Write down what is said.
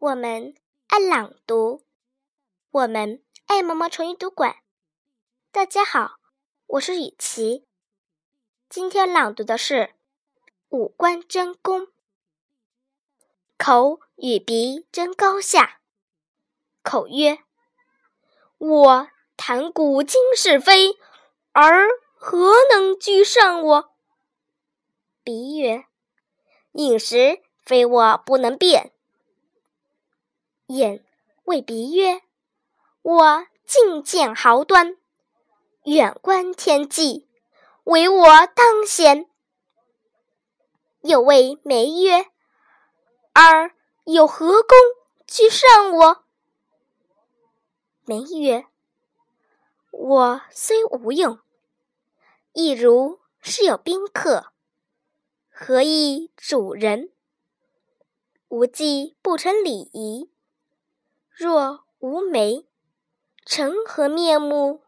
我们爱朗读，我们爱毛毛虫阅读馆。大家好，我是雨琪。今天朗读的是《五官争功》。口与鼻争高下。口曰：“我谈古今是非，而何能居上我？”鼻曰：“饮食非我不能变。”眼谓鼻曰：“我近见豪端，远观天际，唯我当先。”又谓眉曰：“尔有何功居上我？”眉曰：“我虽无用，亦如是有宾客，何以主人？无计不成礼仪。”若无眉，成何面目？